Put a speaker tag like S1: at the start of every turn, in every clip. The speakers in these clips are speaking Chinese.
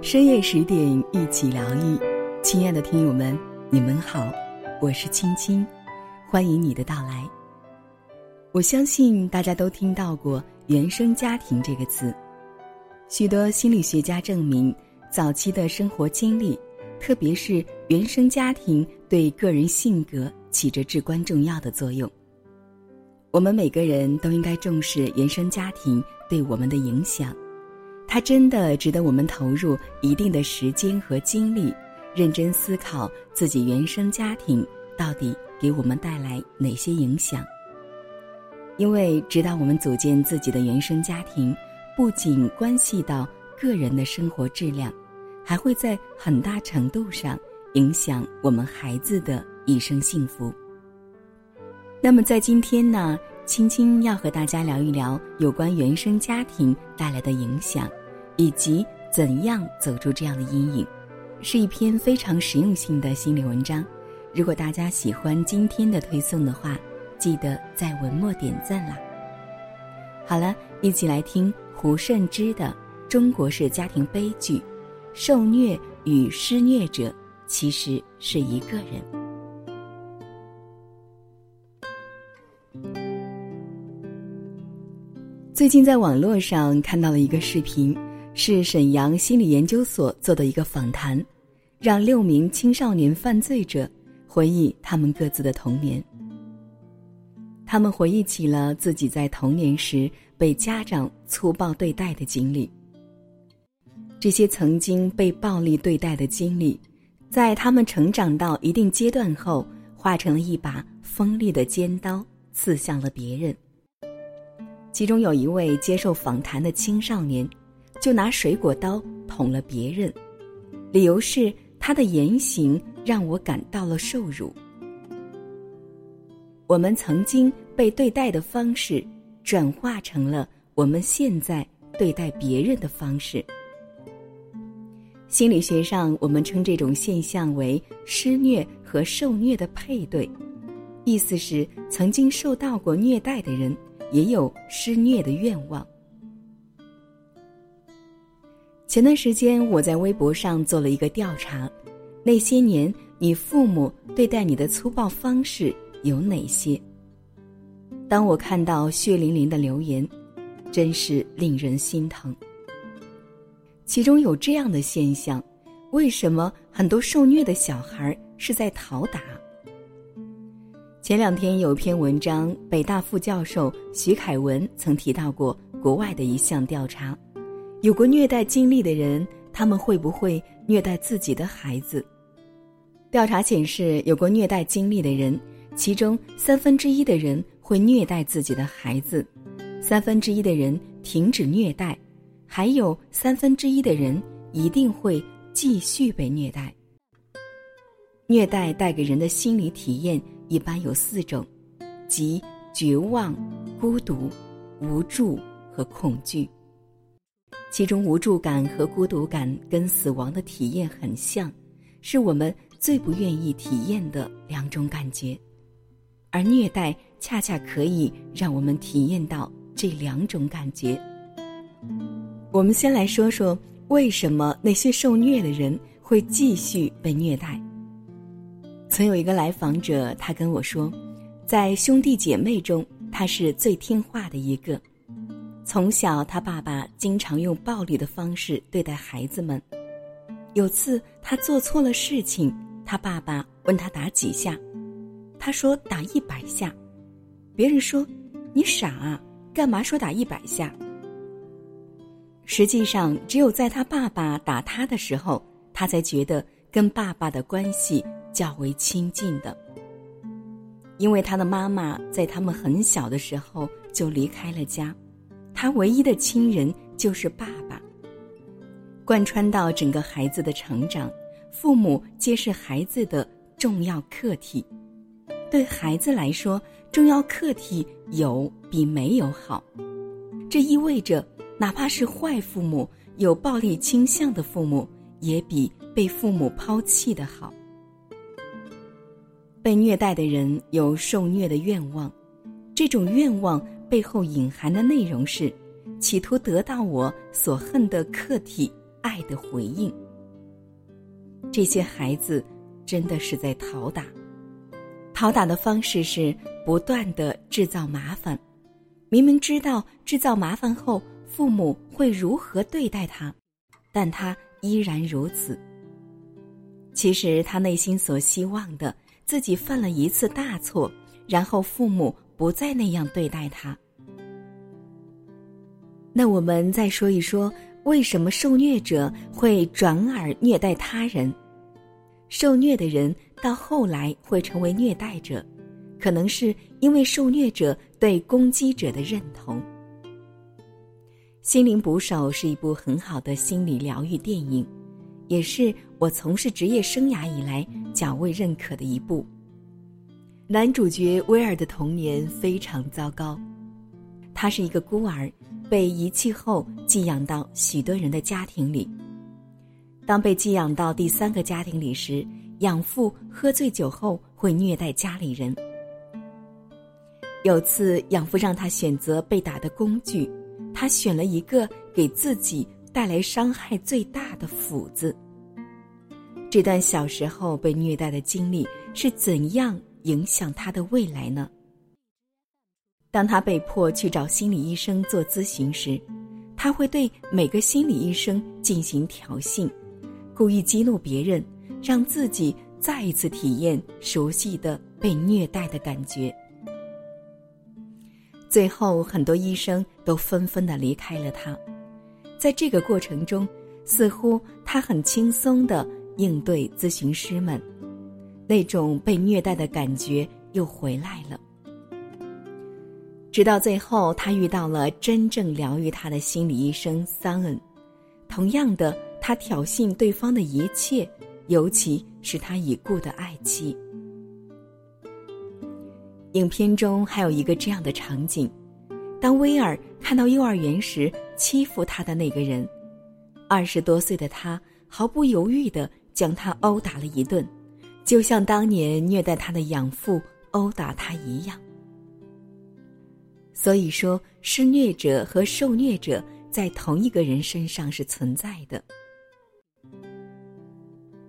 S1: 深夜十点，一起疗愈。亲爱的听友们，你们好，我是青青，欢迎你的到来。我相信大家都听到过“原生家庭”这个词，许多心理学家证明，早期的生活经历，特别是原生家庭，对个人性格起着至关重要的作用。我们每个人都应该重视原生家庭对我们的影响。它真的值得我们投入一定的时间和精力，认真思考自己原生家庭到底给我们带来哪些影响。因为直到我们组建自己的原生家庭，不仅关系到个人的生活质量，还会在很大程度上影响我们孩子的一生幸福。那么在今天呢？青青要和大家聊一聊有关原生家庭带来的影响，以及怎样走出这样的阴影，是一篇非常实用性的心理文章。如果大家喜欢今天的推送的话，记得在文末点赞啦。好了，一起来听胡慎之的《中国式家庭悲剧：受虐与施虐者其实是一个人》。最近在网络上看到了一个视频，是沈阳心理研究所做的一个访谈，让六名青少年犯罪者回忆他们各自的童年。他们回忆起了自己在童年时被家长粗暴对待的经历。这些曾经被暴力对待的经历，在他们成长到一定阶段后，化成了一把锋利的尖刀，刺向了别人。其中有一位接受访谈的青少年，就拿水果刀捅了别人，理由是他的言行让我感到了受辱。我们曾经被对待的方式，转化成了我们现在对待别人的方式。心理学上，我们称这种现象为施虐和受虐的配对，意思是曾经受到过虐待的人。也有施虐的愿望。前段时间，我在微博上做了一个调查：那些年，你父母对待你的粗暴方式有哪些？当我看到血淋淋的留言，真是令人心疼。其中有这样的现象：为什么很多受虐的小孩是在讨打？前两天有篇文章，北大副教授徐凯文曾提到过国外的一项调查：有过虐待经历的人，他们会不会虐待自己的孩子？调查显示，有过虐待经历的人，其中三分之一的人会虐待自己的孩子，三分之一的人停止虐待，还有三分之一的人一定会继续被虐待。虐待带给人的心理体验。一般有四种，即绝望、孤独、无助和恐惧。其中无助感和孤独感跟死亡的体验很像，是我们最不愿意体验的两种感觉。而虐待恰恰可以让我们体验到这两种感觉。我们先来说说为什么那些受虐的人会继续被虐待。曾有一个来访者，他跟我说，在兄弟姐妹中，他是最听话的一个。从小，他爸爸经常用暴力的方式对待孩子们。有次他做错了事情，他爸爸问他打几下，他说打一百下。别人说：“你傻啊，干嘛说打一百下？”实际上，只有在他爸爸打他的时候，他才觉得跟爸爸的关系。较为亲近的，因为他的妈妈在他们很小的时候就离开了家，他唯一的亲人就是爸爸。贯穿到整个孩子的成长，父母皆是孩子的重要客体。对孩子来说，重要客体有比没有好。这意味着，哪怕是坏父母、有暴力倾向的父母，也比被父母抛弃的好。被虐待的人有受虐的愿望，这种愿望背后隐含的内容是，企图得到我所恨的客体爱的回应。这些孩子真的是在讨打，讨打的方式是不断的制造麻烦。明明知道制造麻烦后父母会如何对待他，但他依然如此。其实他内心所希望的，自己犯了一次大错，然后父母不再那样对待他。那我们再说一说，为什么受虐者会转而虐待他人？受虐的人到后来会成为虐待者，可能是因为受虐者对攻击者的认同。《心灵捕手》是一部很好的心理疗愈电影，也是我从事职业生涯以来较为认可的一部。男主角威尔的童年非常糟糕，他是一个孤儿。被遗弃后寄养到许多人的家庭里。当被寄养到第三个家庭里时，养父喝醉酒后会虐待家里人。有次养父让他选择被打的工具，他选了一个给自己带来伤害最大的斧子。这段小时候被虐待的经历是怎样影响他的未来呢？当他被迫去找心理医生做咨询时，他会对每个心理医生进行挑衅，故意激怒别人，让自己再一次体验熟悉的被虐待的感觉。最后，很多医生都纷纷的离开了他。在这个过程中，似乎他很轻松的应对咨询师们，那种被虐待的感觉又回来了。直到最后，他遇到了真正疗愈他的心理医生桑恩。同样的，他挑衅对方的一切，尤其是他已故的爱妻。影片中还有一个这样的场景：当威尔看到幼儿园时欺负他的那个人，二十多岁的他毫不犹豫地将他殴打了一顿，就像当年虐待他的养父殴打他一样。所以说，施虐者和受虐者在同一个人身上是存在的。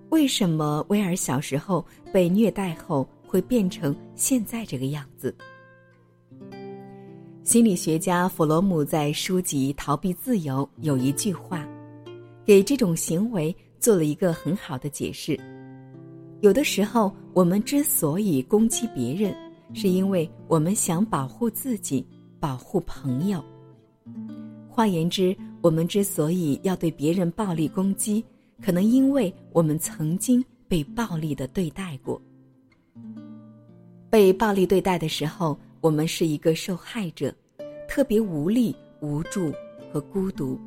S1: 为什么威尔小时候被虐待后会变成现在这个样子？心理学家弗洛姆在书籍《逃避自由》有一句话，给这种行为做了一个很好的解释。有的时候，我们之所以攻击别人，是因为我们想保护自己。保护朋友。换言之，我们之所以要对别人暴力攻击，可能因为我们曾经被暴力的对待过。被暴力对待的时候，我们是一个受害者，特别无力、无助和孤独，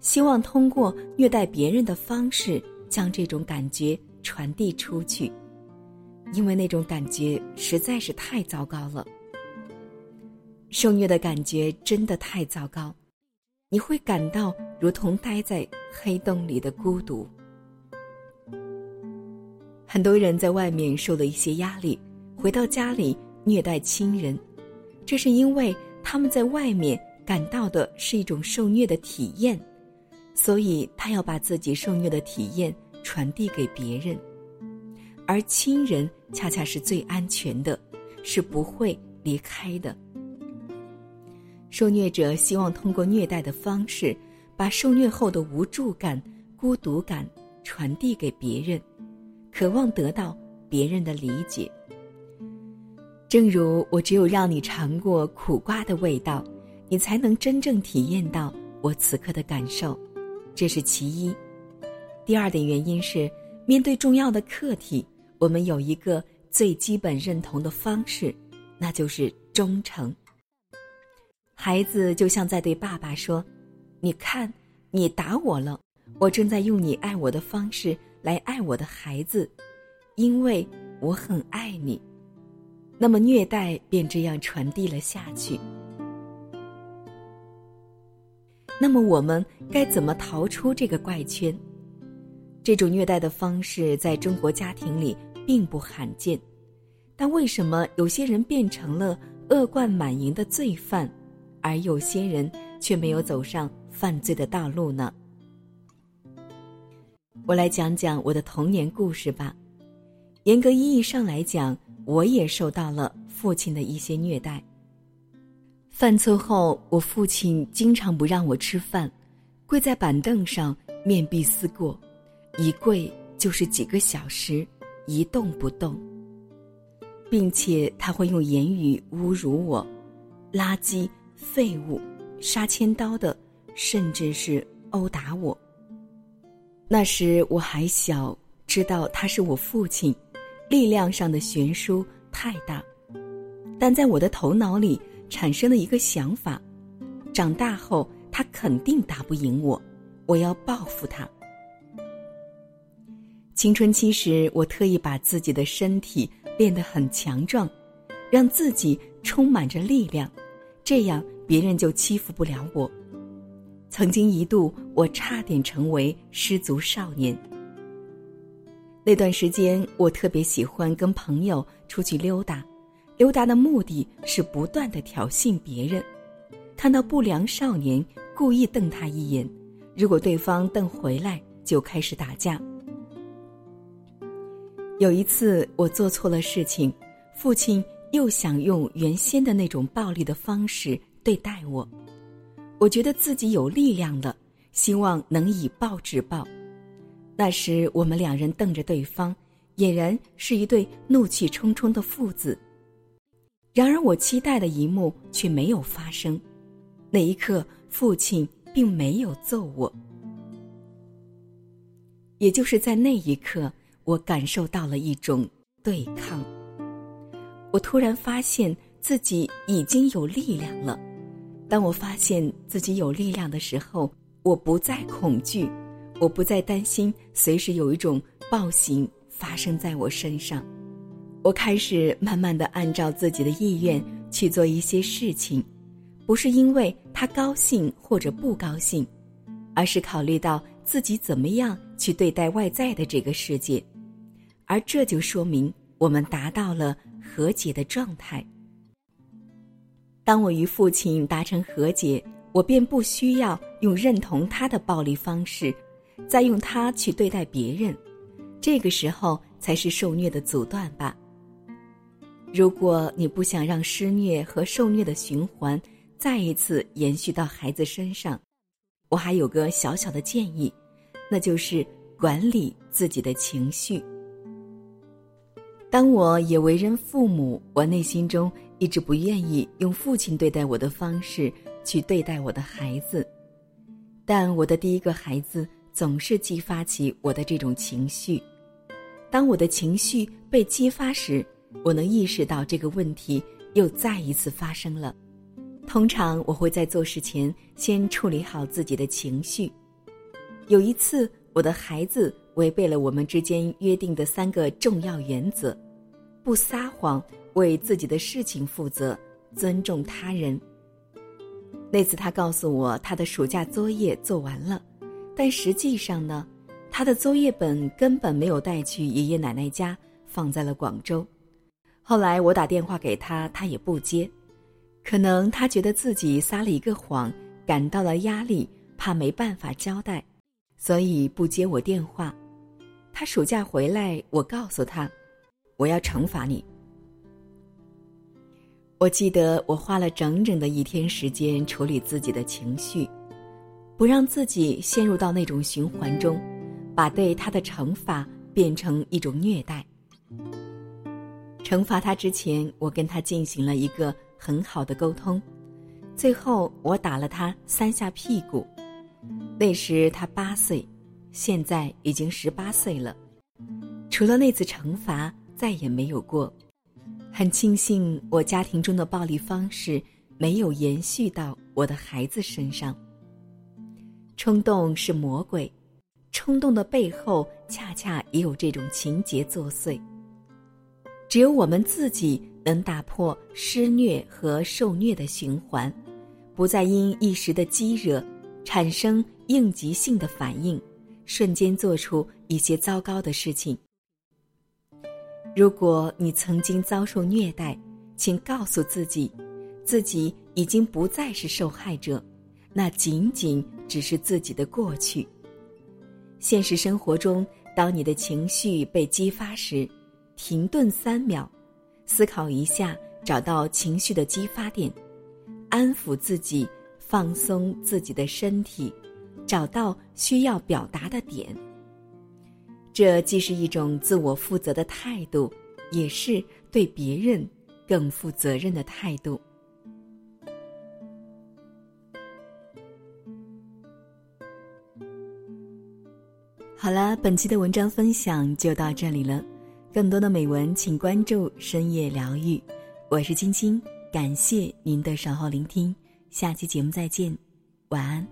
S1: 希望通过虐待别人的方式将这种感觉传递出去，因为那种感觉实在是太糟糕了。受虐的感觉真的太糟糕，你会感到如同待在黑洞里的孤独。很多人在外面受了一些压力，回到家里虐待亲人，这是因为他们在外面感到的是一种受虐的体验，所以他要把自己受虐的体验传递给别人，而亲人恰恰是最安全的，是不会离开的。受虐者希望通过虐待的方式，把受虐后的无助感、孤独感传递给别人，渴望得到别人的理解。正如我只有让你尝过苦瓜的味道，你才能真正体验到我此刻的感受，这是其一。第二点原因是，面对重要的课题，我们有一个最基本认同的方式，那就是忠诚。孩子就像在对爸爸说：“你看，你打我了，我正在用你爱我的方式来爱我的孩子，因为我很爱你。”那么虐待便这样传递了下去。那么我们该怎么逃出这个怪圈？这种虐待的方式在中国家庭里并不罕见，但为什么有些人变成了恶贯满盈的罪犯？而有些人却没有走上犯罪的道路呢。我来讲讲我的童年故事吧。严格意义上来讲，我也受到了父亲的一些虐待。犯错后，我父亲经常不让我吃饭，跪在板凳上面壁思过，一跪就是几个小时，一动不动，并且他会用言语侮辱我，垃圾、废物、杀千刀的，甚至是殴打我。那时我还小，知道他是我父亲。力量上的悬殊太大，但在我的头脑里产生了一个想法：长大后他肯定打不赢我，我要报复他。青春期时，我特意把自己的身体练得很强壮，让自己充满着力量，这样别人就欺负不了我。曾经一度，我差点成为失足少年。那段时间，我特别喜欢跟朋友出去溜达，溜达的目的是不断的挑衅别人。看到不良少年，故意瞪他一眼，如果对方瞪回来，就开始打架。有一次，我做错了事情，父亲又想用原先的那种暴力的方式对待我，我觉得自己有力量了，希望能以暴制暴。那时我们两人瞪着对方，俨然是一对怒气冲冲的父子。然而我期待的一幕却没有发生，那一刻父亲并没有揍我。也就是在那一刻，我感受到了一种对抗。我突然发现自己已经有力量了。当我发现自己有力量的时候，我不再恐惧。我不再担心随时有一种暴行发生在我身上，我开始慢慢的按照自己的意愿去做一些事情，不是因为他高兴或者不高兴，而是考虑到自己怎么样去对待外在的这个世界，而这就说明我们达到了和解的状态。当我与父亲达成和解，我便不需要用认同他的暴力方式。再用它去对待别人，这个时候才是受虐的阻断吧。如果你不想让施虐和受虐的循环再一次延续到孩子身上，我还有个小小的建议，那就是管理自己的情绪。当我也为人父母，我内心中一直不愿意用父亲对待我的方式去对待我的孩子，但我的第一个孩子。总是激发起我的这种情绪。当我的情绪被激发时，我能意识到这个问题又再一次发生了。通常我会在做事前先处理好自己的情绪。有一次，我的孩子违背了我们之间约定的三个重要原则：不撒谎、为自己的事情负责、尊重他人。那次，他告诉我他的暑假作业做完了。但实际上呢，他的作业本根本没有带去爷爷奶奶家，放在了广州。后来我打电话给他，他也不接，可能他觉得自己撒了一个谎，感到了压力，怕没办法交代，所以不接我电话。他暑假回来，我告诉他，我要惩罚你。我记得我花了整整的一天时间处理自己的情绪。不让自己陷入到那种循环中，把对他的惩罚变成一种虐待。惩罚他之前，我跟他进行了一个很好的沟通，最后我打了他三下屁股。那时他八岁，现在已经十八岁了。除了那次惩罚，再也没有过。很庆幸我家庭中的暴力方式没有延续到我的孩子身上。冲动是魔鬼，冲动的背后恰恰也有这种情节作祟。只有我们自己能打破施虐和受虐的循环，不再因一时的激惹产生应急性的反应，瞬间做出一些糟糕的事情。如果你曾经遭受虐待，请告诉自己，自己已经不再是受害者。那仅仅只是自己的过去。现实生活中，当你的情绪被激发时，停顿三秒，思考一下，找到情绪的激发点，安抚自己，放松自己的身体，找到需要表达的点。这既是一种自我负责的态度，也是对别人更负责任的态度。好了，本期的文章分享就到这里了。更多的美文，请关注深夜疗愈。我是青青，感谢您的守候聆听。下期节目再见，晚安。